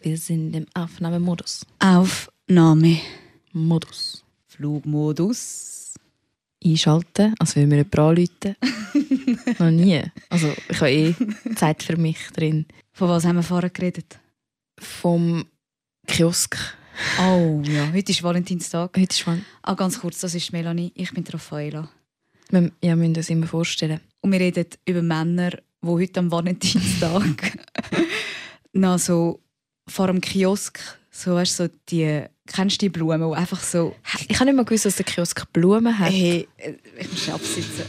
Wir sind im Aufnahmemodus. Aufnahme. Modus. Flugmodus. Einschalten, als würden wir jemanden anrufen. Noch nie. Also ich habe eh Zeit für mich drin. Von was haben wir vorher geredet? Vom Kiosk. Oh ja, heute ist Valentinstag. Heute ist man, Ah, ganz kurz, das ist Melanie, ich bin Raffaela. wir ja, müssen uns immer vorstellen. Und wir reden über Männer, die heute am Valentinstag noch so vor dem Kiosk, so, weißt, du, so die, kennst du die Blumen, die einfach so, Ich habe nicht mal gewusst, dass der Kiosk Blumen hat. hey, äh, ich muss absitzen.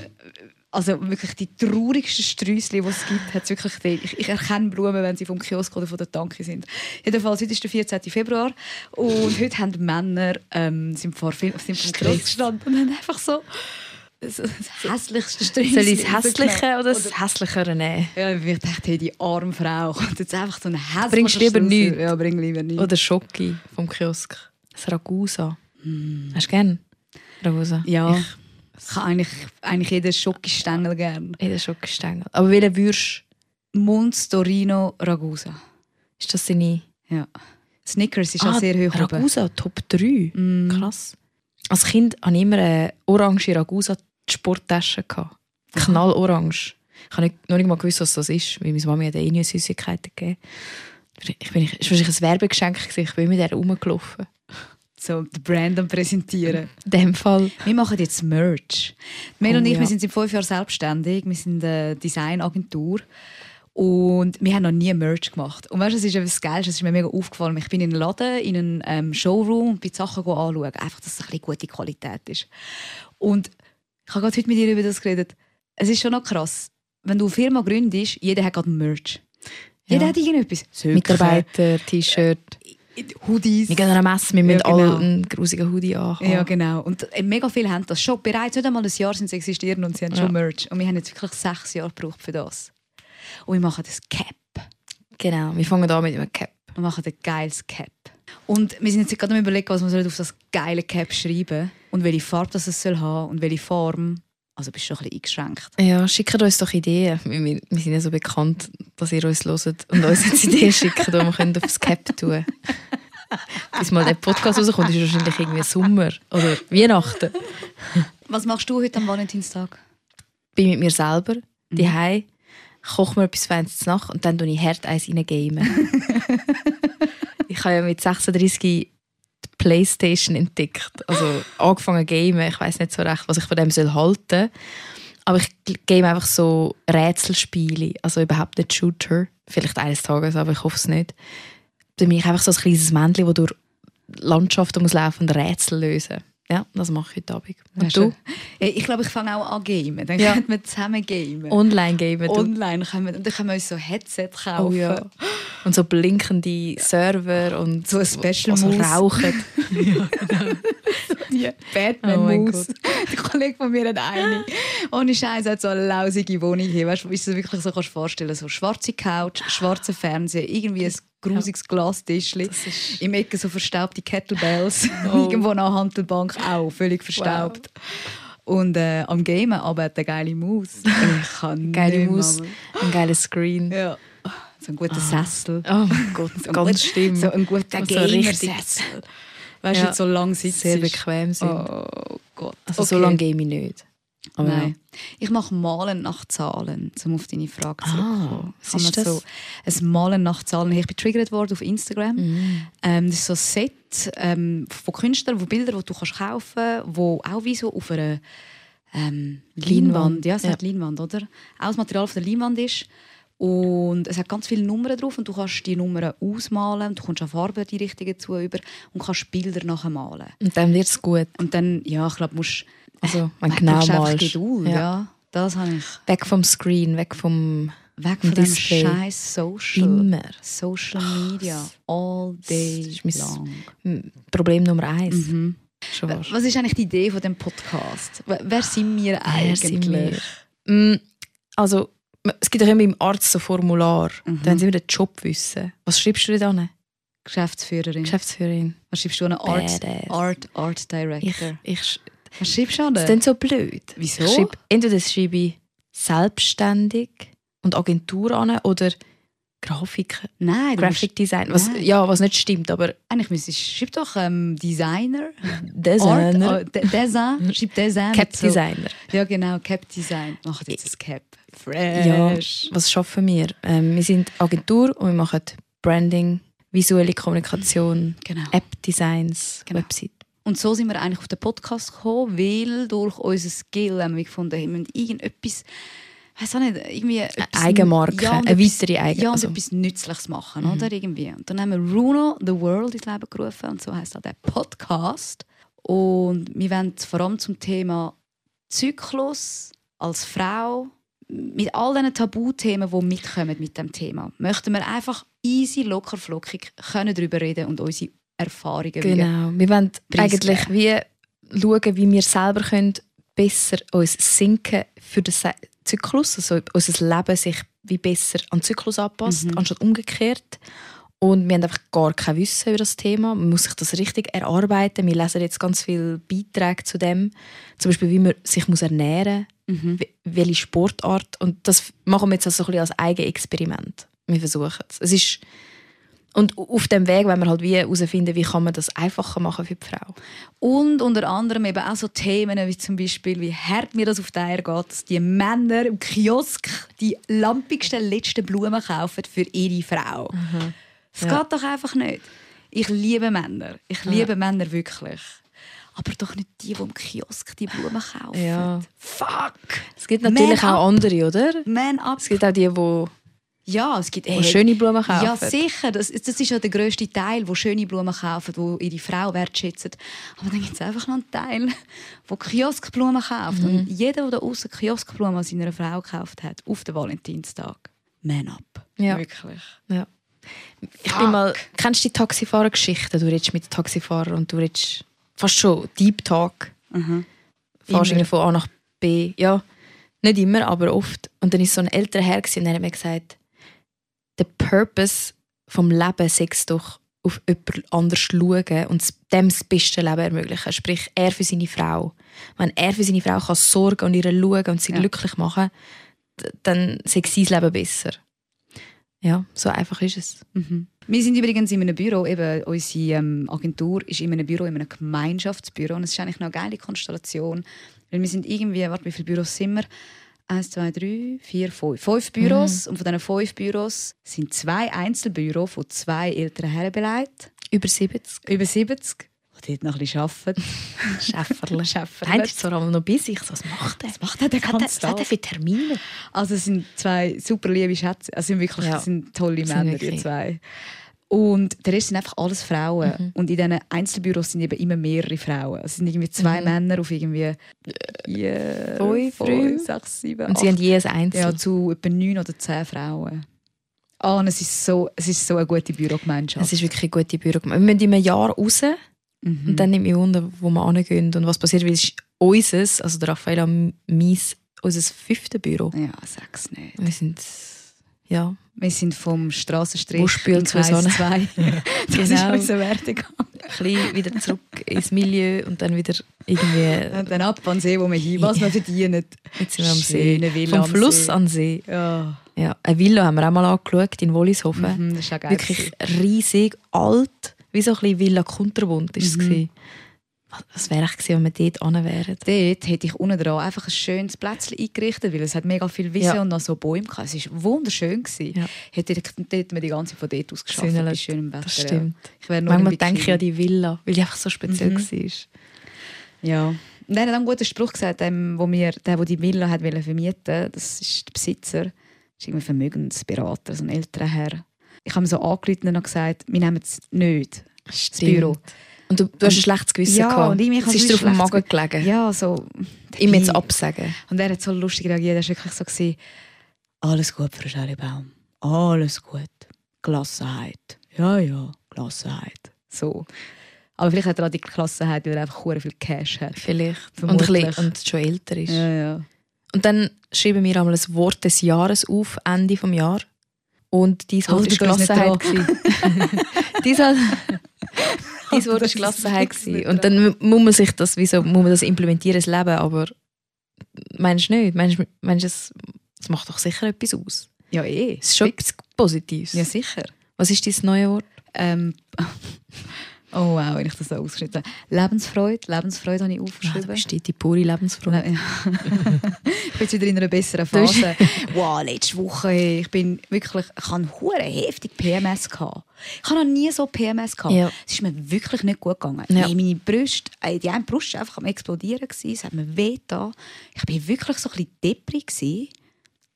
Also wirklich die traurigsten Sträusschen, die es gibt, hat wirklich dort. Ich, ich erkenne Blumen, wenn sie vom Kiosk oder von der Tanke sind. Jedenfalls, heute ist der 14. Februar und heute haben Männer ähm, sind vor sind vom Stress. Kiosk gestanden und haben einfach so das hässlichste Sträusschen Soll ich das Hässliche oder das Hässlichere nehmen? Ja, ich dachte, hey, die arme Frau kommt jetzt einfach so ein Hässliches. Bringst lieber nichts? Ja, bring lieber nichts. Oder Schoki vom Kiosk. Das Ragusa. Hast du gern? Ragusa? Ja. Ich, Ich kann eigentlich, eigentlich jeden Schokistängel gerne. ich den Schokistängel. Aber welchen würdest Monstorino Ragusa. Ist das deine... Ja. Snickers ist auch sehr hoch oben. Ragusa, Top 3. Mm. Krass. Als Kind hatte ich immer eine orange Ragusa Sporttasche. gehabt. Knallorange. Ich habe nicht, noch nicht mal gewusst, was das ist, weil meine Mami hat eh nie Süßigkeiten gegeben. Ich bin, es war wahrscheinlich ein Werbegeschenk. Ich bin mit der rumgelaufen. So, den Brand am präsentieren. In dem Fall. Wir machen jetzt Merch. Mel und Oh, ich, ja. wir sind seit fünf Jahren selbstständig. Wir sind eine Designagentur. Und wir haben noch nie Merch gemacht. Und weißt du, es ist etwas Geiles, es ist mir mega aufgefallen. Ich bin in einen Laden, in einen ähm, Showroom und bin die Sachen anschauen. Einfach, dass es ein bisschen gute Qualität ist. Und ich habe gerade heute mit dir über das geredet. Es ist schon noch krass. Wenn du eine Firma gründest, jeder hat gerade Merch. Jeder Ja. hat irgendetwas. Socken, Mitarbeiter, T-Shirt. Hoodies. Wir gehen an eine Messe, wir müssen Ja, genau. alle einen grusigen Hoodie anhaben. Ja, genau. Und äh, mega viele haben das schon bereits nicht einmal ein Jahr sind sie existieren und sie haben Ja. schon Merch. Und wir haben jetzt wirklich sechs Jahre gebraucht für das. Und wir machen das Cap. Genau, wir fangen an mit einem Cap. Wir machen ein geiles Cap. Und wir sind jetzt gerade am überlegen, was wir auf das geile Cap schreiben und welche Farbe das es soll haben und welche Form. Also bist du schon ein bisschen eingeschränkt. Ja, schickt uns doch Ideen. Wir, wir sind ja so bekannt, dass ihr uns hört und uns jetzt Ideen schickt, die wir können aufs Cap tun. Bis mal der Podcast rauskommt, ist wahrscheinlich irgendwie Sommer oder Weihnachten. Was machst du heute am Valentinstag? bin mit mir selber die koche mir etwas Feines zu Nacht und dann tue ich hart eins reingeben. ich habe ja mit 36 die Playstation entdeckt. Also angefangen zu gamen. Ich weiß nicht so recht, was ich von dem soll halten Aber ich game einfach so Rätselspiele. Also überhaupt nicht Shooter. Vielleicht eines Tages, aber ich hoffe es nicht. Dann bin ich einfach so ein kleines Männchen, das durch Landschaften muss laufen und Rätsel lösen. Ja, das mache ich heute Abend. Und du? Ja, Ich glaube, ich fange auch an gamen. Dann Ja. können wir zusammen gamen. Online gamen. du. Online können wir, und dann können wir uns so Headset kaufen. Oh ja. Und so blinkende Server und So ein Special so Maus. rauchen. Die Oh mein Batman-Maus. Der Kollege von mir hat eine. Ohne Scheiß hat so eine lausige Wohnung hier. Weißt du, wie du dir wirklich so kannst vorstellen So schwarze Couch, schwarzer Fernseher, irgendwie ein grusiges Glastischli. Das ist- Im Ecke so verstaubte Kettlebells. Oh. Irgendwo an der Handelbank auch, völlig verstaubt. Und äh, am Gamen aber eine geile Maus. Ich kann Geile Maus, ein geiles Screen. Ja. So ein guter Sessel. Oh mein Gott, So ganz gut- schlimm. So ein guter so Gamer-Sessel. Weißt du, Ja. so lang sitzt. Sehr bequem sind. Oh Gott. Also so Okay. lange game ich nicht. Aber Nein. Ich mache Malen nach Zahlen, um auf deine Frage zurückzukommen. Ah, was ist das? So ein Malen nach Zahlen. Ich bin triggert worden auf Instagram. Mhm. Ähm, das ist so ein Set ähm, von Künstlern, von Bildern, die du kannst kaufen kannst, die auch wie so auf einer ähm, Leinwand. Ja, es Ja. hat Leinwand, oder? Auch das Material auf der Leinwand ist. Und es hat ganz viele Nummern drauf und du kannst die Nummern ausmalen und du kommst an Farben die richtigen zu über und kannst Bilder nachher malen. Und dann wird es gut. Und dann, ja, ich glaube, musst Also, brauchst einfach malst. Geduld, ja. Ja. Das habe ich. Weg vom Screen, weg vom Weg vom Display. scheiß Social. Immer. Social Media. All day Das ist mein- long. Problem Nummer eins. Mhm. Was ist eigentlich die Idee von dem Podcast? Wer- sind wir eigentlich? sind wir? Mm, Also, es gibt ja immer im Arzt so Formular. Mhm. Da wollen den Job wissen. Was schreibst du da an? Geschäftsführerin. Geschäftsführerin. Was schreibst du an? Art. Art, Art Ich, Director. ich, sch- Was schreibst du an? das klingt so blöd. Wieso? Ich schreibe, entweder schreibe ich selbstständig und Agentur an oder Grafiken. Nein, Graphic Design. Was, Nein. ja, was nicht stimmt, aber musst, eigentlich müsstest du, schreib doch ähm, Designer. Designer. Art, De- Design, schreib Design. Cap so- Designer. Ja, genau, Cap Design. Macht jetzt ein Cap. Ja, Fresh. was schaffen wir? Ähm, wir sind Agentur und wir machen Branding, visuelle Kommunikation, Genau. App-Designs, Genau. Website. Und so sind wir eigentlich auf den Podcast gekommen, weil durch unseren Skill haben wir gefunden, wir müssen irgendetwas, weiß auch nicht, irgendwie etwas, Eigenmarke, ja, eine weitere Eigen- Ja, und also- etwas Nützliches machen, oder? Irgendwie. Und dann haben wir Runo The World ins Leben gerufen und so heißt auch der Podcast. Und wir wollen vor allem zum Thema Zyklus als Frau mit all diesen Tabuthemen, die mitkommen mit dem Thema, möchten wir einfach easy, locker, flockig können darüber reden und unsere Erfahrungen Genau. Wir wollen eigentlich wie schauen, wie wir selber können besser uns sinken für den Zyklus, also unser Leben sich wie besser an den Zyklus anpasst, Mhm. anstatt umgekehrt. Und wir haben einfach gar kein Wissen über das Thema. Man muss sich das richtig erarbeiten. Wir lesen jetzt ganz viele Beiträge zu dem. Zum Beispiel, wie man sich muss ernähren muss, Mhm. we- welche Sportart. Und das machen wir jetzt also so ein bisschen als Eigenexperiment. Wir versuchen es. es ist und auf dem Weg wollen wir halt wie herausfinden, wie kann man das einfacher machen für die Frau. Und unter anderem eben auch so Themen wie zum Beispiel, wie hart mir das auf die Eier geht, dass die Männer im Kiosk die lampigsten letzten Blumen kaufen für ihre Frau. Das Ja. geht doch einfach nicht. Ich liebe Männer. Ich liebe Männer wirklich. Aber doch nicht die, die im Kiosk die Blumen kaufen. Ja. Fuck! Es gibt natürlich Man auch andere, oder? Man up! Es gibt auch die, die, Ja, es gibt die schöne Blumen kaufen. Ja, sicher. Das, das ist ja der grösste Teil, wo schöne Blumen kaufen, die ihre Frau wertschätzen. Aber dann gibt es einfach noch einen Teil, der Kioskblumen kauft. Mhm. Und jeder, der da außen Kioskblumen an seiner Frau gekauft hat, auf den Valentinstag, man up. Ja. Wirklich. Ja. Ich Fuck. bin mal, kennst du die Taxifahrer-Geschichten? Du redest mit Taxifahrer und du redest fast schon Deep Talk. Mhm. Irgendwie von A nach B. Ja, nicht immer, aber oft. Und dann ist so ein älterer Herr und der hat mir gesagt, der Purpose vom Leben sei es doch, auf jemand anders schauen und dem das beste Leben ermöglichen. Sprich, er für seine Frau. Wenn er für seine Frau kann sorgen und ihr schauen und sie Ja. glücklich machen, dann sei sein Leben besser. Ja, so einfach ist es. Mhm. Wir sind übrigens in einem Büro, eben unsere ähm, Agentur ist in einem Büro, in einem Gemeinschaftsbüro und es ist eigentlich noch eine geile Konstellation, weil wir sind irgendwie, warte, wie viele Büros sind wir? Eins, zwei, drei, vier, fünf. Fünf Büros und von diesen fünf Büros sind zwei Einzelbüros von zwei älteren Herren beleidigt, Über 70. über 70, die dort noch ein bisschen arbeiten. Schäferle. Schäferle. Der eine ist zwar noch busy. Ich so, was macht der? Was macht er den Was ganzen was hat Tag? für Termine? Also es sind zwei super liebe Schätze. Es sind wirklich Ja. sind tolle Männer, die zwei. Und der Rest sind einfach alles Frauen. Mhm. Und in diesen Einzelbüros sind eben immer mehrere Frauen. Es sind irgendwie zwei Mhm. Männer auf irgendwie vier, Fünf, drei. sechs, sieben, Und sie acht. haben je ein Einzel. ja, zu etwa neun oder zehn Frauen. Ah, und es ist so, es ist so eine gute Bürogemeinschaft. Es ist wirklich eine gute Büro. Wir müssen in einem Jahr raus mhm. und dann nimmt mich wunder, wo wir hingehen und was passiert, weil es ist unseres, also der Raffaella, meins, unser fünftes Büro. ja, sag's nicht. Wir sind, ja, Wir sind vom Strassenstrich in Kreis Sonne? 2. Das ist Genau. unser Werdegang. ein bisschen wieder zurück ins Milieu und dann wieder irgendwie, Und dann ab an See, wo wir hin, was wir verdienen. jetzt sind wir am See. Schöne Villa Vom am Fluss See. an See. Ja, Ja, eine Villa haben wir auch mal angeschaut in Wollishofen. mhm, das ist auch geil. Wirklich riesig, alt, wie so ein bisschen Villa Kunterbund war es. Mhm. gewesen. Was- wäre ich wenn wir dort hin wären? Dort hätte ich unten dran einfach ein schönes Plätzchen eingerichtet, weil es hat mega viel Wiese Ja. und noch so Bäume gehabt. Es war wunderschön. Gewesen. Ja. Hätte ich dort mir die ganze Zeit von dort aus geschafft, bei schönem Wetter. Das ja. stimmt. Nur Manchmal denke ich an die Villa, weil die einfach so speziell Mhm. war. Ja. Und er hat einen guten Spruch gesagt, dem, wo mir, der, der die Villa hat vermieten das ist der Besitzer, das ist irgendwie ein Vermögensberater, so ein älterer Herr. Ich habe ihm so angerufen und gesagt, wir nehmen es nicht, das Büro. Und du, du hast ein schlechtes Gewissen Ja, gehabt. und ich- es ist dir auf dem Magen gelegen. Ja, so... Ihm jetzt absagen. Und er hat so lustig reagiert. Er war wirklich so, gewesen, alles gut, Frau Scharibaum. Alles gut. Gelassenheit. Ja, ja, Gelassenheit. So. Aber vielleicht hat er auch die Gelassenheit, weil er einfach viel Cash hat. Vielleicht. Und, bisschen, und schon älter ist. Ja, ja. Und dann schreiben wir einmal ein Wort des Jahres auf, Ende des Jahres. Und Haltet war uns nicht Gelassenheit. Dein Wort- dein Wort uns Gelassenheit. gewesen. Und dann muss man sich das, wieso muss man das implementieren ins Leben, aber meinst du nicht? Meinst du, meinst es es macht doch sicher etwas aus? Ja, eh. Das ist schon etwas Positives. Ja, sicher. Was ist dein neues Wort? Ähm, oh wow, wenn ich das so ausgeschrieben habe. Lebensfreude, Lebensfreude habe ich Ah, du aufgeschrieben. bist die, die pure Lebensfreude. Le- ich bin jetzt wieder in einer besseren Phase. wow, letzte Woche, ich bin wirklich, ich hatte hure heftig PMS. Gehabt. Ich habe noch nie so PMS gehabt. Ja. Es ist mir wirklich nicht gut gegangen. Ja. Hey, meine Brüste, ey, die eine Brust war einfach am explodieren. Es hat mir weh getan. Ich war wirklich so ein bisschen depprig.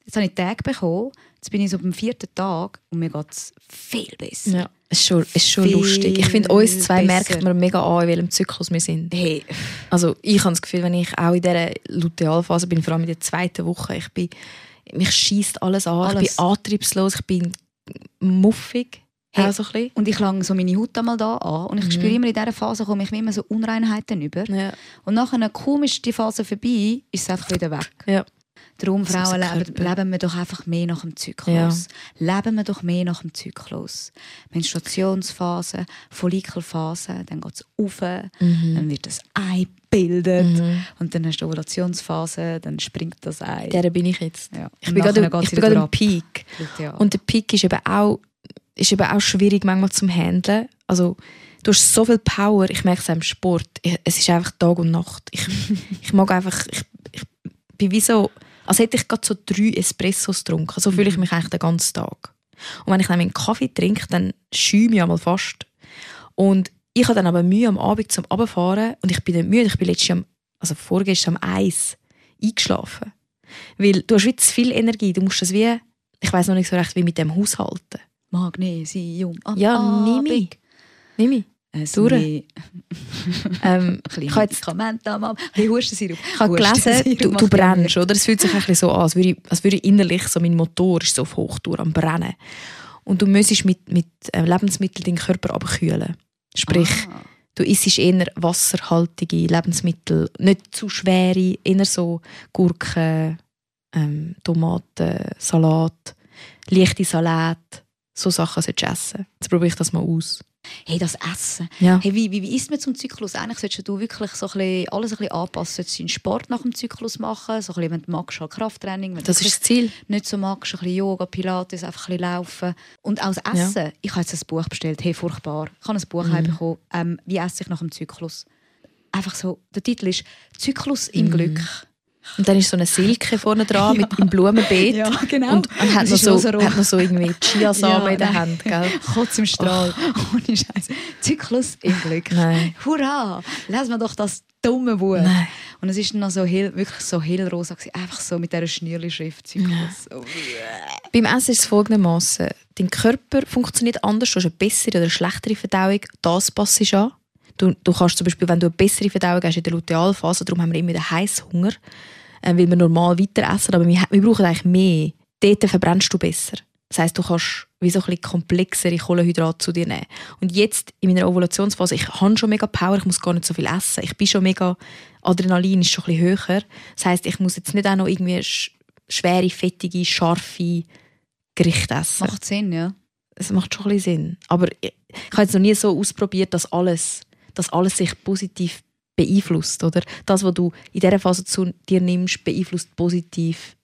Jetzt habe ich Tag bekommen. Jetzt bin ich so beim vierten Tag und mir geht es viel besser. Ja, es ist schon, es ist schon Viel lustig. Ich finde, uns zwei besser. merkt man mega an, in welchem Zyklus wir sind. Hey, Also ich habe das Gefühl, wenn ich auch in dieser Lutealphase bin, vor allem in der zweiten Woche, ich bin, mich schießt alles an, Alles. ich bin antriebslos, ich bin muffig. Hey. Auch so ein bisschen. und ich lange so meine Haut einmal da an und ich spüre immer in dieser Phase komme ich mir immer so Unreinheiten über. Ja. Und nachher, kaum ist die Phase vorbei, ist es einfach wieder weg. Ja. Darum, Frauen, leben, leben wir doch einfach mehr nach dem Zyklus. Leben wir doch mehr nach dem Zyklus. Menstruationsphase, Follikelphase, dann geht es auf, Mhm. dann wird das Ei gebildet und dann hast du Ovulationsphase, dann springt das Ei. Der bin ich jetzt. Ja. Ich bin gerade, ich bin gerade im. Peak. Ja. Und der Peak ist eben auch, ist eben auch schwierig manchmal zum Handeln. Also, du hast so viel Power, ich merke es auch im Sport. Ich, es ist einfach Tag und Nacht. Ich, ich mag einfach, ich, ich bin wie so, als hätte ich gerade so drei Espressos getrunken. So fühle ich mich eigentlich den ganzen Tag. Und wenn ich dann einen Kaffee trinke, dann schäume ich einmal fast. Und ich habe dann aber Mühe am Abend zum Abfahren und ich bin nicht müde. Ich bin letztes Jahr, am- also vorgestern am Eis eingeschlafen. Weil du hast wie zu viel Energie. Du musst das wie, ich weiß noch nicht so recht, wie mit dem haushalten. Magnesium. am Ja, nimm mich. Nimm mich. Es Durch. Ähm, jetzt Medikamente am Abend. Ein bisschen Hustensirup. ich habe gelesen, du, du brennst, oder? Es fühlt sich ein bisschen so an, als würde, ich, als würde ich innerlich, so mein Motor ist so auf Hochtour am Brennen. Und du müsstest mit, mit äh, Lebensmitteln deinen Körper abkühlen. Sprich, Ah. du isst eher wasserhaltige Lebensmittel, nicht zu schwere, eher so Gurken, ähm, Tomaten, Salat, leichte Salat, so Sachen solltest du essen. Jetzt probiere ich das mal aus. Hey, das Essen. Ja. Hey, wie, wie, wie isst man zum Zyklus? Eigentlich solltest du wirklich so ein bisschen, alles ein bisschen anpassen. Du solltest deinen Sport nach dem Zyklus machen. So ein bisschen, wenn du magst, halt Krafttraining. Wenn Das du ist das Ziel. nicht so magst, ein bisschen Yoga, Pilates, einfach ein bisschen laufen. Und auch das Essen. Ich habe jetzt ein Buch bestellt. Hey, furchtbar. Ich habe ein Buch Mhm. heimbekommen. Ähm, wie esse ich nach dem Zyklus? Einfach so, der Titel ist «Zyklus im Mhm. Glück». Und dann ist so eine Silke vorne dran mit im Blumenbeet. Ja, genau. Und, und hat, noch so, hat noch so irgendwie Chiasamen Ja, in der. Hand. Gell? Kotz im Strahl. Ohne Scheiß. Zyklus im Glück. Nein. Hurra! Lesen wir doch das dumme Buch. Nein. Und es ist noch so hell, wirklich so hellrosa. gewesen. Einfach so mit dieser Schnürli-Schrift. Zyklus. So. Beim Essen ist es folgendermaßen: Dein Körper funktioniert anders, du hast eine bessere oder eine schlechtere Verdauung. Das passt an. Du, du kannst zum Beispiel, wenn du eine bessere Verdauung hast in der Lutealphase, darum haben wir immer den Heißhunger, äh, weil wir normal weiter essen, aber wir, wir brauchen eigentlich mehr. Dort verbrennst du besser. Das heisst, du kannst wie so ein bisschen komplexere Kohlenhydrate zu dir nehmen. Und jetzt in meiner Ovulationsphase, ich habe schon mega Power, ich muss gar nicht so viel essen. Ich bin schon mega, Adrenalin ist schon ein bisschen höher. Das heisst, ich muss jetzt nicht auch noch irgendwie sch schwere, fettige, scharfe Gerichte essen. Macht Sinn, ja. Es macht schon ein bisschen Sinn. Aber ich, ich habe jetzt noch nie so ausprobiert, dass alles, dass alles sich positiv beeinflusst. Oder? Das, was du in dieser Phase zu dir nimmst, beeinflusst positiv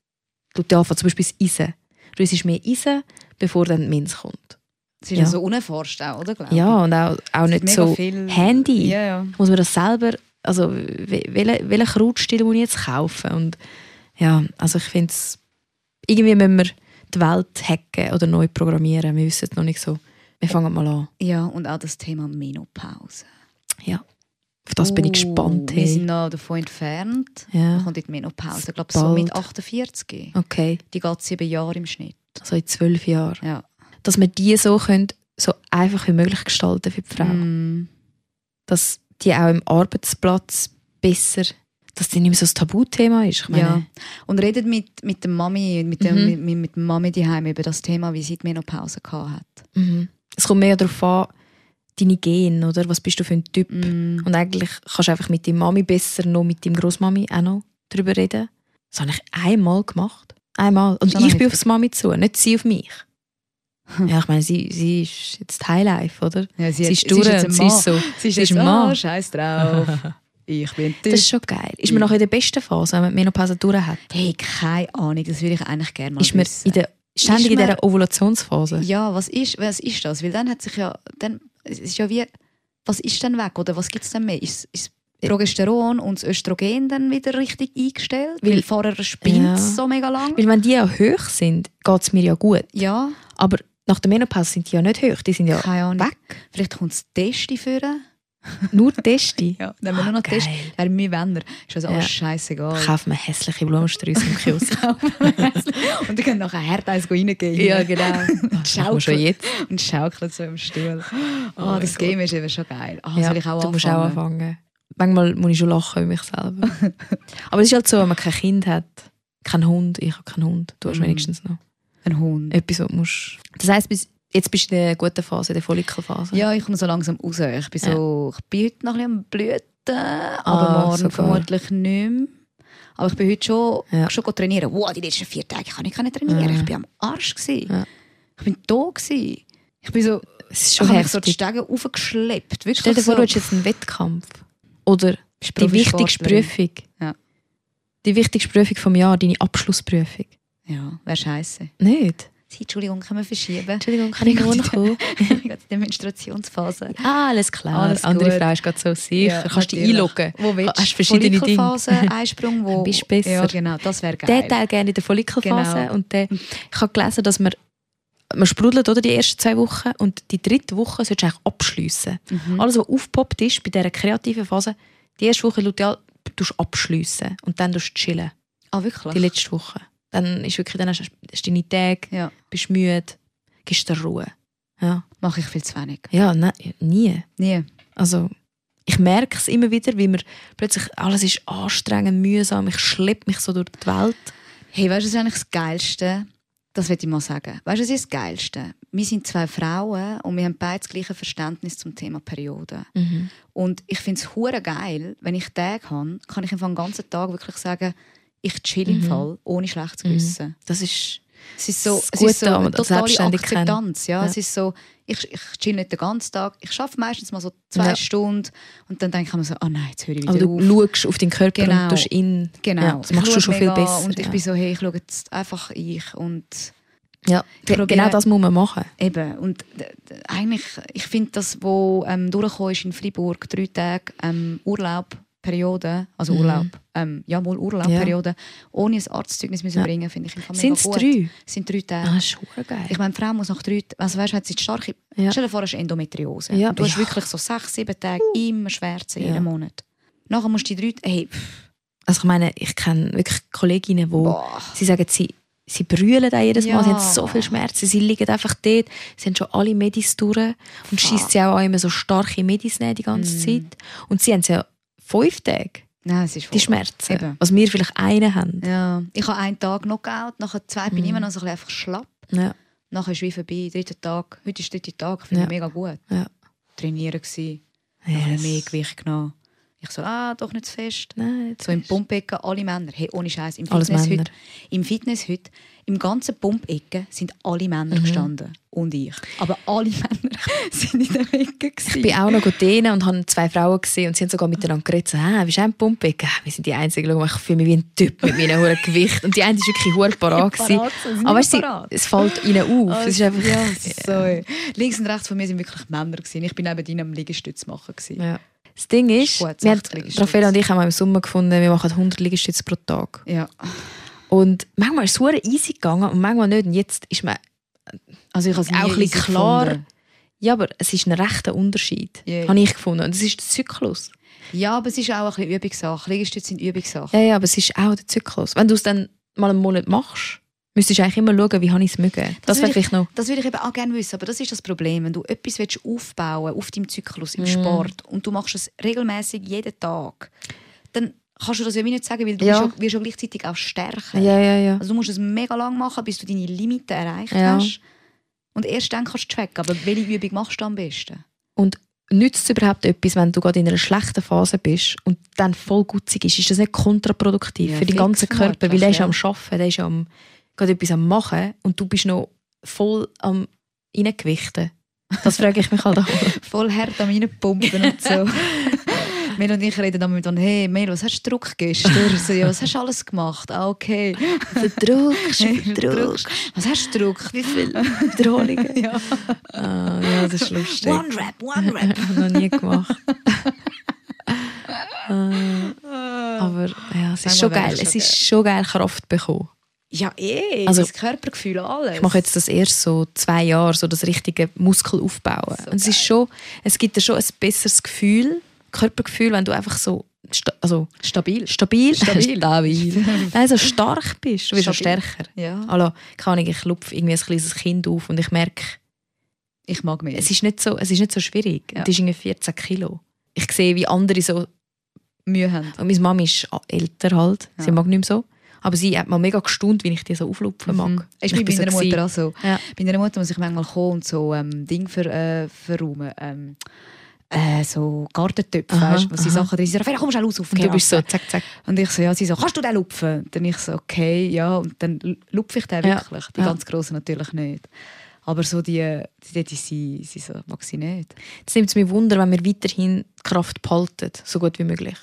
die Lutealphase. Zum Beispiel das Eisen. Du isst mehr Eisen, bevor dann die Minz kommt. Das ist Ja. so unerforscht auch, oder? Ja, und auch, auch nicht so viel- Handy. Ja, ja. Muss man das selber, also wel- welchen welchen Krautstil muss ich jetzt kaufen? Und ja, also ich finde es, irgendwie müssen wir die Welt hacken oder neu programmieren. Wir wissen es noch nicht so. Wir fangen mal an. Ja, und auch das Thema Menopause. Ja. Auf das bin ich Oh, gespannt. Wir sind Hey. noch davon entfernt. Ja. kommt in die Menopause. Ich glaube, so mit 48. Okay, Die geht sieben Jahre im Schnitt. also in zwölf Jahren. Ja. Dass wir die so können, so einfach wie möglich gestalten für die Frau. Mm. Dass die auch im Arbeitsplatz besser, dass die nicht mehr so ein Tabuthema ist. Ich meine, Ja. Und redet mit, mit der Mami, mit der, Mhm. mit, mit, mit der Mami daheim über das Thema, wie sie die Menopause gehabt hat. Mhm. Es kommt mehr darauf an, deine Gene, oder? Was bist du für ein Typ? Mm. Und eigentlich kannst du einfach mit deiner Mami besser noch mit deiner Großmami auch noch darüber reden. Das habe ich einmal gemacht. Einmal. Und ich bin aufs Mami zu, nicht sie auf mich. Ja, ich meine, sie, sie ist jetzt Highlife, oder? Ja, Sie, hat- ist durch und sie ist so. Sie ist sie ist ein ein Mann. Mann. Scheiß drauf. ich bin Das ist schon geil. Ist man noch in der besten Phase, wenn man Menopause durch hat? Hey, keine Ahnung. Das würde ich eigentlich gerne mal Ist man, wissen. in der, Ständig in dieser Ovulationsphase. Ja, was ist, was ist das? Weil dann hat sich ja, dann, es ist ja wie, was ist denn weg oder was gibt es denn mehr? Ist, ist das Progesteron und das Östrogen dann wieder richtig eingestellt? Weil, Weil- vorher spinnt Ja. es so mega lang. Weil wenn die ja hoch sind, geht es mir ja gut. ja, Aber nach der Menopause sind die ja nicht hoch. Die sind ja keine Ahnung. weg. Vielleicht kommt das Testi führen. Nur Testi. Ja, dann haben wir nur noch Ah, Testi. geil. Wären wir Wänner. Ist also alles Ja. scheißegal. Kauf mir hässliche Blumensträuße im Kiosk. und die können nachher hart eins reingehen. genau. Und schon schaukeln, jetzt. und schaukeln so im Stuhl. Oh, mein das Gott. Game ist eben schon geil. Ah, ja, soll ich auch du musst auch anfangen? anfangen. Manchmal muss ich schon lachen über mich selber. Aber es ist halt so, wenn man kein Kind hat, kein Hund, ich habe keinen Hund, du hast Mhm. wenigstens noch Ein Hund. etwas, was du musst. Das heisst, bis, jetzt bist du in der guten Phase, in der Follikelphase. Ja, ich komme so langsam raus. Ich bin, so, ich bin heute noch ein bisschen am Blüten, aber Ah, morgen sogar. vermutlich nicht mehr. Aber ich bin heute schon, Ja. schon trainieren. Wow, die letzten vier Tage kann ich nicht trainieren. Ja. Ich bin am Arsch. Gewesen. Ja. Ich bin da. Gewesen. Ich bin so, Es ist ich schon habe mich so die. Stege aufgeschleppt. Wirklich Stell dir vor, so. du hast jetzt einen Wettkampf. Oder die wichtigste. Prüfung. Ja. Die wichtigste Prüfung vom Jahr, deine Abschlussprüfung. Ja, wäre scheiße. Nicht? Entschuldigung, können wir verschieben? Entschuldigung, kann ich nur noch kommen? Ich der Menstruationsphase. Ah, alles klar. Alles Andere gut. Frau ist gerade so sicher. Kannst du dich einloggen. Wo willst du? Hast verschiedene Dinge. Follikelphase, Einsprung, wo... Bist du besser. Ja, genau, das wäre geil. Der Teil gerne in der Follikelphase. Genau. Und der, ich habe gelesen, dass man, man sprudelt oder, die ersten zwei Wochen und die dritte Woche solltest du eigentlich abschliessen. Mhm. Alles, was aufgepoppt ist bei dieser kreativen Phase, die erste Woche tust du ja, abschliessen und dann chillen. Ah, wirklich? Die letzte Woche. Dann ist wirklich, dann hast du deine Tage, Ja, bist müde, gibst dir Ruhe. Ja, mache ich viel zu wenig. ja nein, nie. Nie. Also, ich merke es immer wieder, wie mir plötzlich alles ist anstrengend, mühsam, ich schleppe mich so durch die Welt. Hey, weißt du, was ist eigentlich das Geilste? Das will ich mal sagen. Weißt du, was ist das Geilste? Wir sind zwei Frauen und wir haben beide das gleiche Verständnis zum Thema Periode. Und ich finde es hure geil, wenn ich Tage habe, kann ich einfach den ganzen Tag wirklich sagen, ich chill im Mhm. Fall, ohne schlechtes Gewissen. Das ist Es ist so, Das es ist so eine totale. Akzeptanz. Ja. Ja. Es ist so, ich, ich chill nicht den ganzen Tag. Ich arbeite meistens mal so zwei Ja. Stunden und dann denke ich mir so, ah nein, jetzt höre ich wieder Aber du auf. schaust auf deinen Körper Genau. und tust ihn. Genau, Ja, das machst du schon viel besser. Und ich bin so, hey, ich schaue jetzt einfach ich und ja. probiere- Genau das muss man machen. eben. Und eigentlich, ich finde das, wo ähm, durchgekommen ist in Freiburg, drei Tage ähm, Urlaubperiode, also Mhm. Urlaub, ähm, ja mal Urlaubperiode, ohne ein Arztzeugnis müssen Ja. bringen, finde ich im Sind es drei? Es sind drei Tage. Ah, das ist verdammt geil. Ich meine, die Frau muss nach drei also weißt, hat sie starke, Ja. stell dir vor, du hast Endometriose. Ja. Und du hast Ja. wirklich so sechs, sieben Tage immer Schmerzen Ja. jeden Monat. Nachher musst du die drei, hey, Also ich meine, ich kenne wirklich Kolleginnen, die boah. sie sagen, sie, sie brüllen da jedes Mal, Ja. sie haben so viel Schmerzen, sie liegen einfach dort, sie haben schon alle Medis durch und schießt sie auch an, immer so starke Medis nehmen die ganze Mm. Zeit. Und sie haben ja fünf Tage, Nein, es ist voll. die Schmerzen. Eben. Was wir vielleicht einen haben. Ja. Ich habe einen Tag Knockout, nachher zwei bin ich Mhm. immer noch so ein bisschen einfach schlapp. Ja. Nachher ist wie vorbei, dritter Tag. Heute ist der dritte Tag, finde Ja. ich mega gut. Ja. Trainieren gsi, yes. Mehr Gewicht genommen. Ich so, ah, doch nicht zu fest. Nein, So im Pumpecken, alle Männer. Hey, ohne Scheiß. Im Fitness heute, im Fitness heute, im ganzen Pumpecken sind alle Männer Mhm. gestanden. Und ich. Aber alle Männer sind in der Ecke. Ich bin auch noch denen und habe zwei Frauen gesehen und sie haben sogar miteinander geredet. So, ah, wie ist ein Pumpeck? Ah, wir sind die Einzigen. Ich fühle mich wie ein Typ mit meinem hohen Gewicht. Und die eine war wirklich hure parat. Aber weißt es fällt ihnen auf. es ist einfach, ja, ist so. Links und rechts von mir sind wirklich Männer. Gewesen. Ich bin neben ihnen am Liegestütz machen. Gewesen. Ja. Das Ding ist, Gut, wir haben, 60 Liegestütze. Raffaella und ich haben im Sommer gefunden, wir machen 100 Liegestütze pro Tag. Ja. Und manchmal ist es easy gegangen und manchmal nicht. Und jetzt ist man, Also ich habe es Auch ein bisschen klar. gefunden. ja, aber es ist ein rechter Unterschied, Ja. habe ich gefunden. Und es ist der Zyklus. Ja, aber es ist auch ein bisschen Übungssache. Liegestütze sind Übungssache. Ja, ja, aber es ist auch der Zyklus. Wenn du es dann mal einen Monat machst, müsstest du eigentlich immer schauen, wie habe ich es mögen. Das, würde wäre ich- noch. Das würde ich eben auch gerne wissen, aber das ist das Problem. Wenn du etwas willst aufbauen auf deinem Zyklus im Mm. Sport und du machst es regelmäßig jeden Tag, dann kannst du das ja wie nicht sagen, weil du Ja. wirst, ja, wirst ja gleichzeitig auch stärker. Ja, ja, ja. Also du musst es mega lang machen, bis du deine Limite erreicht Ja. hast. Und erst dann kannst du tracken. Aber welche Übung machst du am besten? Und nützt es überhaupt etwas, wenn du gerade in einer schlechten Phase bist und dann voll gutzig ist? Ist das nicht kontraproduktiv Ja, für den ganzen Körper? Weil der ist ja am Arbeiten, der ist ja am, gerade etwas am Machen und du bist noch voll am Reingewichten. Das frage ich mich halt auch. Voll hart am reinpumpen und so. Mel und ich reden dann mit dann, hey Mel, was hast du Druck gestern? so, ja, was hast du alles gemacht? Ah, okay. Der Druck, der Druck. Was hast du Druck? Wie viel Wiederholungen? Ja. Ah, ja, das ist lustig. One Rap, One Rap. Ich noch nie gemacht. Äh, aber ja, es ist schon geil. es ist schon geil, Kraft bekommen. Ja, eh. Also- das Körpergefühl, alles. Ich mache jetzt das erst so zwei Jahre, so das richtige Muskel aufbauen. So und es ist schon, es gibt dir schon ein besseres Gefühl, Körpergefühl, wenn du einfach so sta also stabil. stabil, Stabil. stabil. Nein, so stark bist. Du bist auch stärker. Ja. Also, keine Ahnung, ich lupfe irgendwie ein kleines Kind auf und ich merke, Ich mag mich. es ist nicht so, es ist nicht so schwierig. Ja. Das ist irgendwie 14 Kilo. Ich sehe, wie andere so Mühe haben. Und meine Mama ist älter halt, sie Ja. mag nicht mehr so. Aber sie hat mal mega gestaunt, wie ich die so auflupfen mag. Mhm. Ist Ich bei bin so meiner Mutter auch so. Ja. Bei meiner Mutter muss ich manchmal kommen und so ähm, Ding ver, äh, verräumen. Ähm, äh, so Gartentöpfe, Aha, weißt, wo sie. Sachen drin sind. Komm schnell raus auf Und du bist so, zack, zack. Und ich so, ja, sie so, kannst du den lupfen? Dann ich so, okay, ja. Und dann lupfe ich den Ja, wirklich. Die ja. ganz grossen natürlich nicht. Aber so die, die, die sie, sie so, mag sie nicht. Jetzt nimmt es mich Wunder, wenn wir weiterhin die Kraft behalten, so gut wie möglich.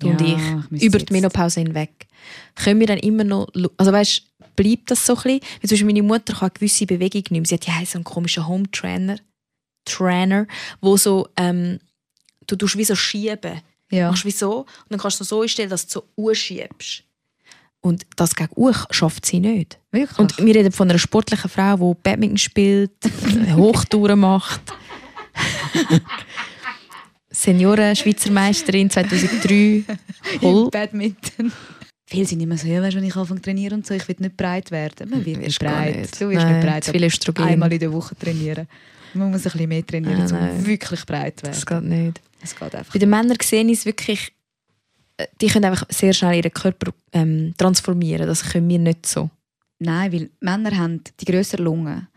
Du und ich. müsste Über die Menopause hinweg. Können wir dann immer noch, also weißt, bleibt das so ein bisschen? Wie zum Beispiel meine Mutter kann eine gewisse Bewegung nicht mehr. Sie hat ja so einen komischen Home-Trainer, Trainer, wo so, ähm, du tust wie so schieben. Ja. machst wie so und dann kannst du so einstellen, dass du so anschiebst. Und das gegen Uhr schafft sie nicht. Wirklich? Und wir reden von einer sportlichen Frau, die Badminton spielt, Hochtouren macht. Senioren, Schweizer Meisterin 2003. Voll. Badminton. Viele sind immer so, ja, weißt, wenn ich anfange zu trainieren und so, ich will nicht breit werden. Man wird nicht breit. nicht. Du wirst nicht breit. viel Östrogen. Einmal in der Woche trainieren. Man muss ein bisschen mehr trainieren, Ah, um wirklich breit zu Das werden. geht nicht. Es geht einfach. Bei den Männern sehe ich es wirklich, äh, die können einfach sehr schnell ihren Körper ähm, transformieren. Das können wir nicht so. Nein, weil Männer haben die grösseren Lungen.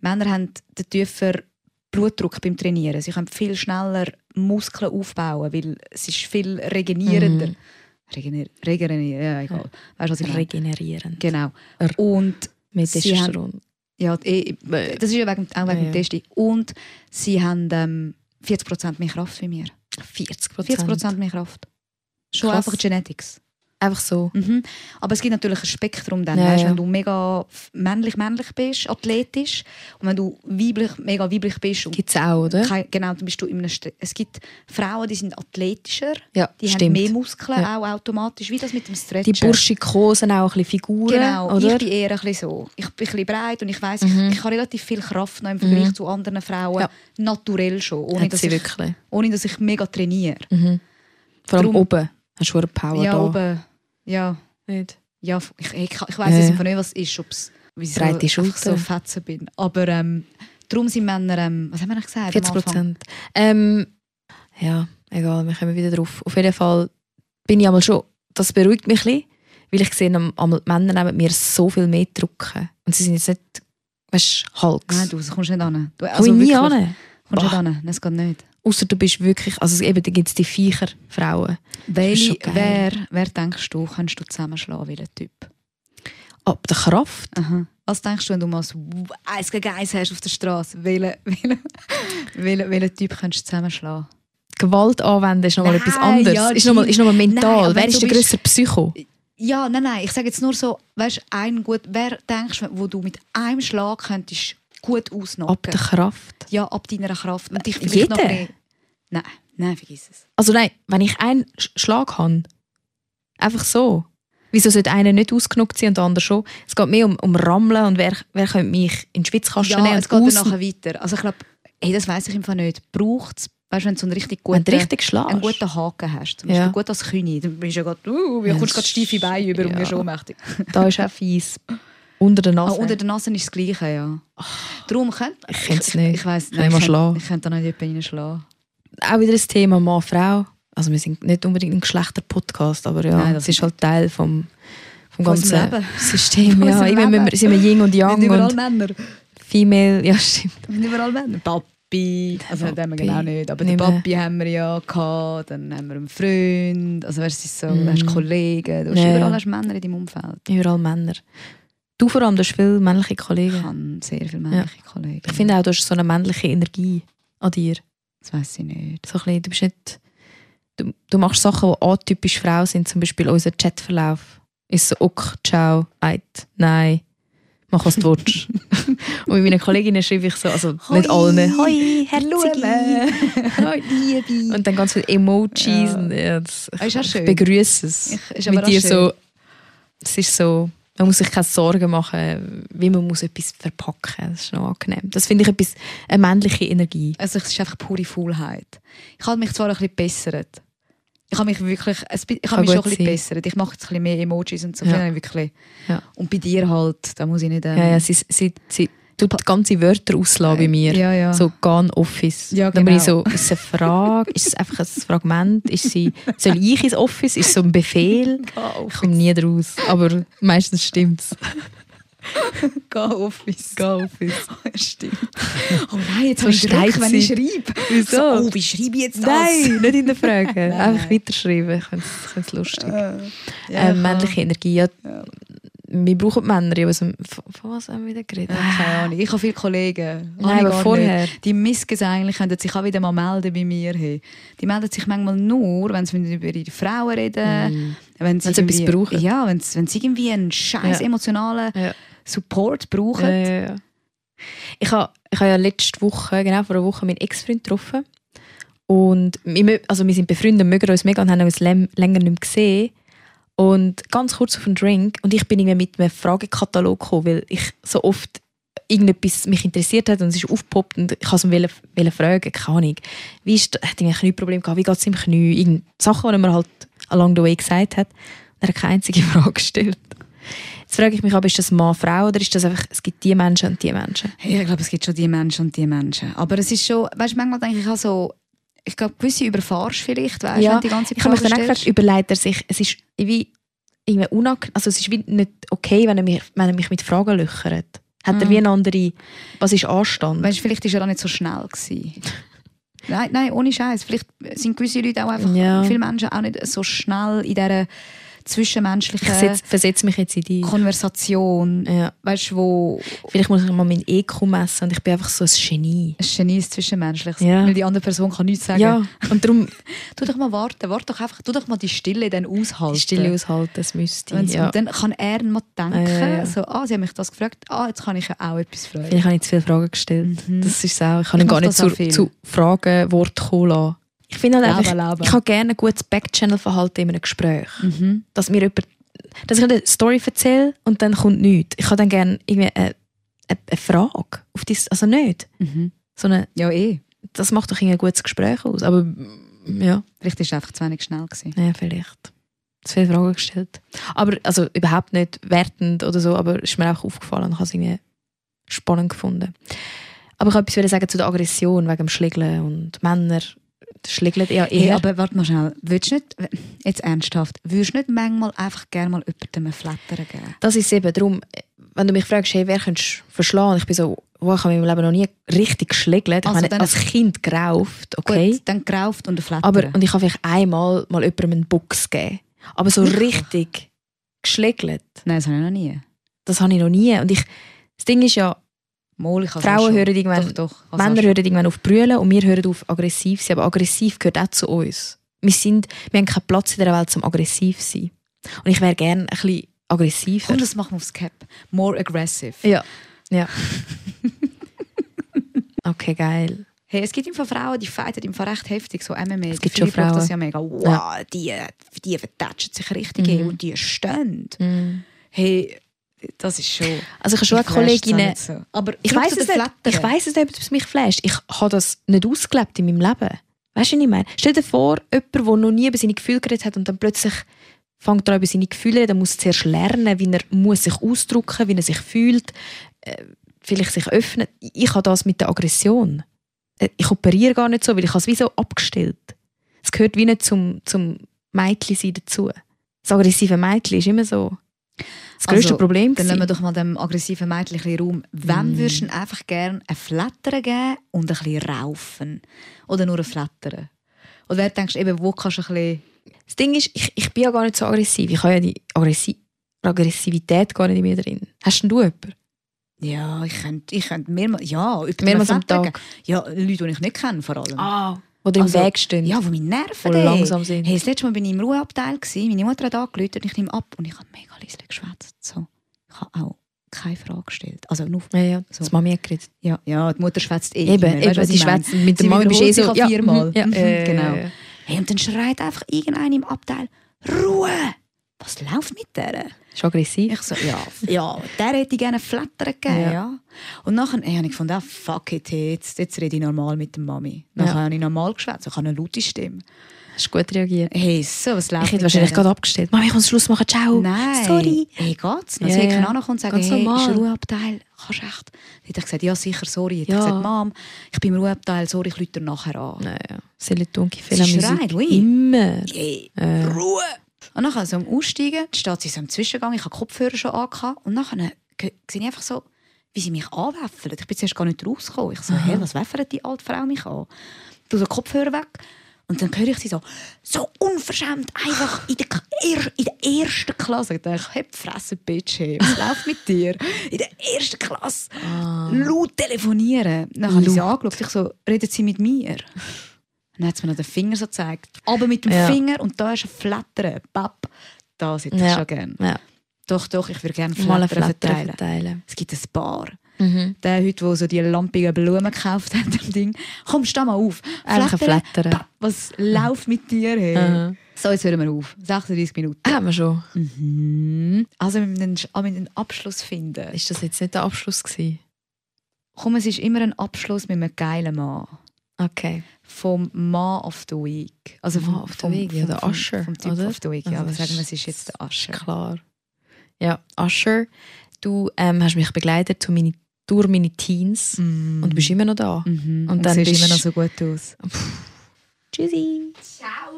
Männer haben den tieferen Blutdruck beim Trainieren. Sie können viel schneller Muskeln aufbauen, weil es ist viel regenerierender. Mhm. Regener regenerieren, ja, egal. Weißt du, was ich meine? Regenerieren. Genau. Und Mit Sie Testosteron. Ja, eh, das ist ja wegen, auch wegen Ja, dem ja. Testen. Und sie haben ähm, 40% mehr Kraft wie mir. 40 40% mehr Kraft. Schon Krass. einfach Genetics. Einfach so. Mhm. Aber es gibt natürlich ein Spektrum dann. Ja, weißt, ja. Wenn du mega männlich-männlich bist, athletisch, und wenn du weiblich, mega weiblich bist, Gibt es auch, oder? kein, genau, dann bist du in einem St Es gibt Frauen, die sind athletischer, Ja, die haben stimmt. mehr Muskeln, auch automatisch, wie das mit dem Stretchen. Die Burschikosen auch ein bisschen Figuren, Genau, oder? ich bin eher ein bisschen so. Ich bin ein bisschen breit und ich weiss, Mhm. ich, habe relativ viel Kraft noch im Vergleich Mhm. zu anderen Frauen. Naturell schon, ohne Hat dass, ich, wirklich. ohne dass ich mega trainiere. Mhm. Vor allem Drum- oben. Hast du eine Power ja, da? oben. Ja, Nicht. ja, ich, ich, ich weiss jetzt nicht, was es ist, ob es wieso Breite ich so fetzen bin. Aber ähm, darum sind Männer, ähm, was haben wir noch gesagt? am 40 Anfang? Prozent. Ähm, ja, egal, wir kommen wieder drauf. Auf jeden Fall bin ich einmal schon, das beruhigt mich ein bisschen, weil ich sehe, einmal die Männer neben mir so viel mehr drücken. Und sie sind jetzt nicht, weißt du, Hulks. Nein, du, kommst nicht an. Du, Komm ich nie an. Kommst nicht an. Es geht nicht. Außer du bist wirklich, also eben, da gibt es die viecher Frauen. Welche, wer, wer denkst du, kannst du zusammenschlagen, welcher Typ? Ab der Kraft. Aha. Was denkst du, wenn du mal so eins gegen eins hast auf der Straße? Welchen, welchen, welchen, welchen Typ kannst du zusammenschlagen? Gewalt anwenden ist nochmal Nein, etwas anderes. ja, ist nochmal ist noch mal Nein, mental. aber Wer ist der größere Psycho? Ja, nein, nein. Ich sage jetzt nur so, weißt, ein gut, wer denkst du, wo du mit einem Schlag könntest gut ausnocken? Ab der Kraft. ja, ab deiner Kraft. Und dich vielleicht Jeder? noch bisschen- Nein, nein, vergiss es. Also nein, wenn ich einen Sch- Schlag habe, einfach so. Wieso sollte einer nicht ausgenockt sein und der andere schon? Es geht mehr um, um Rammeln und wer, wer könnte mich in die Schwitzkasten Ja, nehmen es und geht dann nachher weiter. Also ich glaube, hey, das weiß ich Fall nicht. Braucht es, weißt du, wenn du so einen richtig guten, richtig schlägst. einen guten Haken hast, zum Ja. Beispiel gut als Kühne, dann bist du ja gerade, uh, wie Ja, kommst du gerade steife Beine über und ja. wirst ohnmächtig. Da ist auch fies. Unter der Ah, Nase. unter der Nase ist das Gleiche, ja. Darum könnte Ich kenn's ich, nicht. Ich weiss Kann ich ich könnte- Ich könnte da nicht jemanden reinschlagen. Auch wieder das Thema Mann-Frau. Also wir sind nicht unbedingt ein Geschlechter-Podcast, aber ja, Nein, das es ist halt Teil vom, vom ganzen Leben. System. Ja, wir, Leben. sind wir Yin und Wir Yang sind überall und Männer. Female. Ja, stimmt. Wir sind überall Männer. Papi. Also das haben wir genau nicht. Aber Nicht den. Papi haben wir ja gehabt. Dann haben wir einen Freund. Also weißt, du, es so, Mm. du hast Kollegen. Du hast Ja, überall ja. hast Männer in deinem Umfeld. Überall Männer. Du vor allem, du hast viele männliche Ich Kollegen. habe sehr viele männliche Kollegen. Ich finde auch, du hast so eine männliche Energie an dir. Das weiß ich nicht. So ein bisschen, du bist nicht du, du machst Sachen, die atypisch Frau sind, zum Beispiel unser Chatverlauf. Ist so, ok, ciao, eit, nein, mach was du willst. und mit meinen Kolleginnen schreibe ich so, also nicht allen, hoi, herzige, hoi, Liebe. Und dann ganz viele Emojis. Ja. Und, ja, das, ist auch ich schön. begrüße es. Ich- ist mit dir schön. so, es ist so, man muss sich keine Sorgen machen, wie man muss etwas verpacken. Das ist noch angenehm. Das finde ich etwas, eine männliche Energie. Also es ist einfach pure Faulheit. Ich habe mich zwar ein bisschen bessert. Ich habe mich wirklich, ich habe mich schon ein bisschen bessert. Ich mache jetzt ein bisschen mehr Emojis und so. Ja. Wirklich. Ja. Und bei dir halt, da muss ich nicht... Ähm, Ja, ja, sie, sie, sie tut ganze Wörter auslassen bei mir. Ja, ja. So gone office. Ja, Dann bin ich genau. so, ist es eine Frage? ist es einfach ein Fragment? Ist sie, soll ich ins Office? Ist es so ein Befehl? Ich komme nie draus. Aber meistens stimmt es. Go Office. Go Office. Stimmt. Oh nein, jetzt So habe ich steht wenn ich schreibe. Wieso? So, oh, wie schreibe ich jetzt das? Nein, nicht hinterfragen. Einfach nein. weiterschreiben. Ich finde es lustig. Äh, äh, ich männliche Energie. Ja, Ja. Wir brauchen Männer. Ja, also, von, was haben wir wieder geredet? habe- Keine Ahnung. Ich habe viele Kollegen. Nein, aber vorher. Nicht. Die Missgesellen können sich auch wieder mal melden bei mir. Hey. Die melden sich manchmal nur, wenn sie über ihre Frauen reden. Wenn sie, Wenn sie etwas brauchen. Ja, wenn sie, wenn sie irgendwie einen scheiß Ja. emotionalen Ja. Support brauchen. Ja, ja, ja. Ich habe ich ha ja letzte Woche, genau vor einer Woche, meinen Ex-Freund getroffen. Und wir, also wir sind befreundet, mögen uns mega und haben uns läng- länger nicht mehr gesehen. Und ganz kurz auf einen Drink. Und ich bin irgendwie mit einem Fragekatalog gekommen, weil ich so oft irgendetwas mich interessiert hat und es ist aufgepoppt und ich wollte ihn wollte fragen, keine Ahnung. Wie ist, hat er ein Knieproblem gehabt, wie geht es im Knie? Irgend Sachen, die er mir halt along the way gesagt hat. Und er hat keine einzige Frage gestellt. Jetzt frage ich mich, aber ist das Mann, Frau oder ist das einfach, es gibt die Menschen und die Menschen? Hey, ich glaube, es gibt schon die Menschen und die Menschen. Aber es ist schon, weißt du, manchmal denke ich auch so, ich glaube, gewisse überfahrst vielleicht, weißt Ja, wenn die ganze Ich habe mich Frage dann auch gefragt, stellst. überlegt er sich, es ist wie irgendwie unangenehm, also es ist wie nicht okay, wenn er mich, wenn er mich mit Fragen löchert. Hat er Mhm. wie eine andere, was ist Anstand? Weißt du, vielleicht war er auch nicht so schnell. Gewesen. nein, nein, ohne Scheiß. Vielleicht sind gewisse Leute auch einfach, Ja. viele Menschen auch nicht so schnell in dieser zwischenmenschlichen setz, versetze mich jetzt in die. Konversation, Ja. weißt du, wo Vielleicht muss ich mal mein EQ messen und ich bin einfach so ein Genie. ein Genie ist Zwischenmenschliches, Ja. weil die andere Person kann nichts sagen. Ja, und darum Tu doch mal warten, warte doch einfach, tu doch mal die Stille dann aushalten. die Stille aushalten, das müsste ich. Ja. Und dann kann er mal denken, Ja, ja, so, ah, sie haben mich das gefragt, ah, jetzt kann ich ja auch etwas fragen. Vielleicht habe ich zu viele Fragen gestellt. Das ist auch. Ich kann ihn Ich gar mach nicht zu, zu Fragen, Wort kommen lassen. Ich finde halt ich habe gerne ein gutes Backchannel-Verhalten in einem Gespräch. Mhm. Dass mir jemand, dass ich eine Story erzähle und dann kommt nichts. Ich habe dann gerne irgendwie eine, eine, Frage. Auf dies, also nicht. Mhm. So eine, Ja, eh. das macht doch ein gutes Gespräch aus. Aber mm, ja, Vielleicht war es einfach zu wenig schnell. Gewesen. ja vielleicht. Zu viele Fragen gestellt. Aber also überhaupt nicht wertend oder so, aber es ist mir auch aufgefallen und ich habe es irgendwie spannend gefunden. Aber ich wollte etwas sagen zu der Aggression wegen dem Schlägeln und Männer schlägeln ja Hey, eher. aber warte mal schnell, würdest du nicht, jetzt ernsthaft, würdest du nicht manchmal einfach gerne mal jemandem Flattern geben? Das ist eben darum, wenn du mich fragst, hey, wer könntest du verschlagen? Ich bin so, oh, ich habe in meinem Leben noch nie richtig geschlägelt. Ich Also meine, als Kind gerauft, okay. Gut, dann gerauft und Flattern. Aber, und ich habe vielleicht einmal mal jemandem einen Box gegeben. Aber so richtig geschlägelt, Nein, das habe ich noch nie. das habe ich noch nie. Und ich, das Ding ist ja, Mal, ich Frauen hören irgendwann, Doch, doch. Männer hören irgendwann auf brüllen und wir hören auf aggressiv sein. Aber aggressiv gehört auch zu uns. Wir, sind, wir haben keinen Platz in der Welt zum aggressiv zu sein. Und ich wäre gerne ein bisschen aggressiver. Komm, das machen wir aufs Cap. More aggressive. Ja. Ja. okay, geil. Hey, es gibt im Fall Frauen, die fighten im Fall recht heftig, so MMA. Es gibt schon Frauen. das ja mega. Wow, Ja. die, die vertatschen sich richtig Mhm. und die stehen. Mm. Hey, das ist schon... Also ich habe schon eine Kollegin, So. Aber ich weiß es nicht, ich weiß es nicht, ob es mich flasht. Ich habe das nicht ausgelebt in meinem Leben. Weißt du, was ich meine? Stell dir vor, jemand, der noch nie über seine Gefühle geredet hat und dann plötzlich fängt er an über seine Gefühle dann muss er zuerst lernen, wie er muss sich ausdrücken, wie er sich fühlt, äh, vielleicht sich öffnen. Ich habe das mit der Aggression. Äh, Ich operiere gar nicht so, weil ich habe es wie so abgestellt. Es gehört wie nicht zum, zum Mädchen dazu. Das aggressive Mädchen ist immer so das grösste Also, Problem. Dann lassen wir doch mal dem aggressiven Mädchen ein bisschen Raum. Wem Mm. würdest du denn einfach gerne ein Flattern geben und ein bisschen raufen? Oder nur ein Flattern? Oder wer denkst du eben, wo kannst du ein bisschen... Das Ding ist, ich, ich bin ja gar nicht so aggressiv. Ich habe ja die Aggressi Aggressivität gar nicht in mir drin. Hast denn du jemanden? Ja, ich könnte, ich könnte mehrmals... Ja, Mehrmals am Tag? geben. Ja, Leute, die ich nicht kenne vor allem. Ah, Oder im Also, Weg stehen. Ja, wo meine Nerven ey. langsam sind. Hey, das letzte Mal bin ich im Ruheabteil, gewesen. meine Mutter hat angerufen und ich nehme ab und ich habe mega leise geschwätzt. So. Ich habe auch keine Frage gestellt. Also nur, Ja, ja. So. Das Mami hat geredet. ja, ja, die Mutter schwätzt eh Eben, immer. Weißt eben die schwätzen mit der Mami bist eh so, ja, viermal. ja, äh, genau. Hey, und dann schreit einfach irgendeiner im Abteil, Ruhe! Was läuft mit der? Ist aggressiv. Ich so, ja, ja, der hätte ich gerne Flattern gegeben, Ja. ja. Und nachher hey, habe ich gefunden, ah, fuck it, jetzt, jetzt rede ich normal mit der Mami. Nachher Ja. habe ich normal geschwätzt, ich habe eine laute Stimme. Hast gut reagiert. Hey, so, was läuft Ich hätte wahrscheinlich gerade abgestellt. Mami, ich muss Schluss machen. Ciao. Nein. Sorry. Hey, geht's? Dann Ja, ja, ich ja. und sagen, hey, normal. ist Ruheabteil? Kannst du echt? Dann hätte ich gesagt, ja, sicher, sorry. Hätte Ja. ich gesagt, Mom, ich bin im Ruheabteil, sorry, ich rufe nachher an. Naja, c'est le ton qui fait Sie schreit, oui. Immer. Hey, Äh. Ruhe! Und nachher so am Aussteigen steht sie so im Zwischengang, ich habe Kopfhörer schon angehabt und nachher ge- sehe ich einfach so, wie sie mich anwäffelt. Ich bin zuerst gar nicht rausgekommen. Ich so, hä, was wäffelt die alte Frau mich an? Du so Kopfhörer weg und dann höre ich sie so, so unverschämt einfach in der, er, in der ersten Klasse. Ich dachte, hey, Fresse, Bitch, hey, was läuft mit dir? In der ersten Klasse laut telefonieren. Dann habe ich sie angeschaut, ich so, redet sie mit mir? Dann hat sie mir noch den Finger so gezeigt. Aber mit dem Ja. Finger und da ist ein Flattern. Papp, das hätte ich Ja. schon gerne. Ja. Doch, doch, ich würde gerne Flattern Flatter verteilen. verteilen. Es gibt ein paar. Mhm. Der heute, der so die lampigen Blumen gekauft hat, im Ding. Komm, steh mal auf. Flattern. Flattern. Papp, was läuft mit dir? Hey? Aha. So, jetzt hören wir auf. 36 Minuten. Haben wir schon. Mhm. Also, einen, wir müssen einen Abschluss finden. Ist das jetzt nicht der Abschluss gewesen? Komm, es ist immer ein Abschluss mit einem geilen Mann. Okay. Vom Mann of the Week. Also Mann vom, of the vom, Week, ja, vom, der vom, Usher, Vom Typ oder? of the Week, ja. Also aber das sagen wir, es ist jetzt der Usher. Klar. Ja, Usher, du ähm, hast mich begleitet zu meine, durch meine Teens Mm. und bist immer noch da. Mhm. Und Und, dann dann siehst bist- immer noch so gut aus. Tschüssi. Ciao.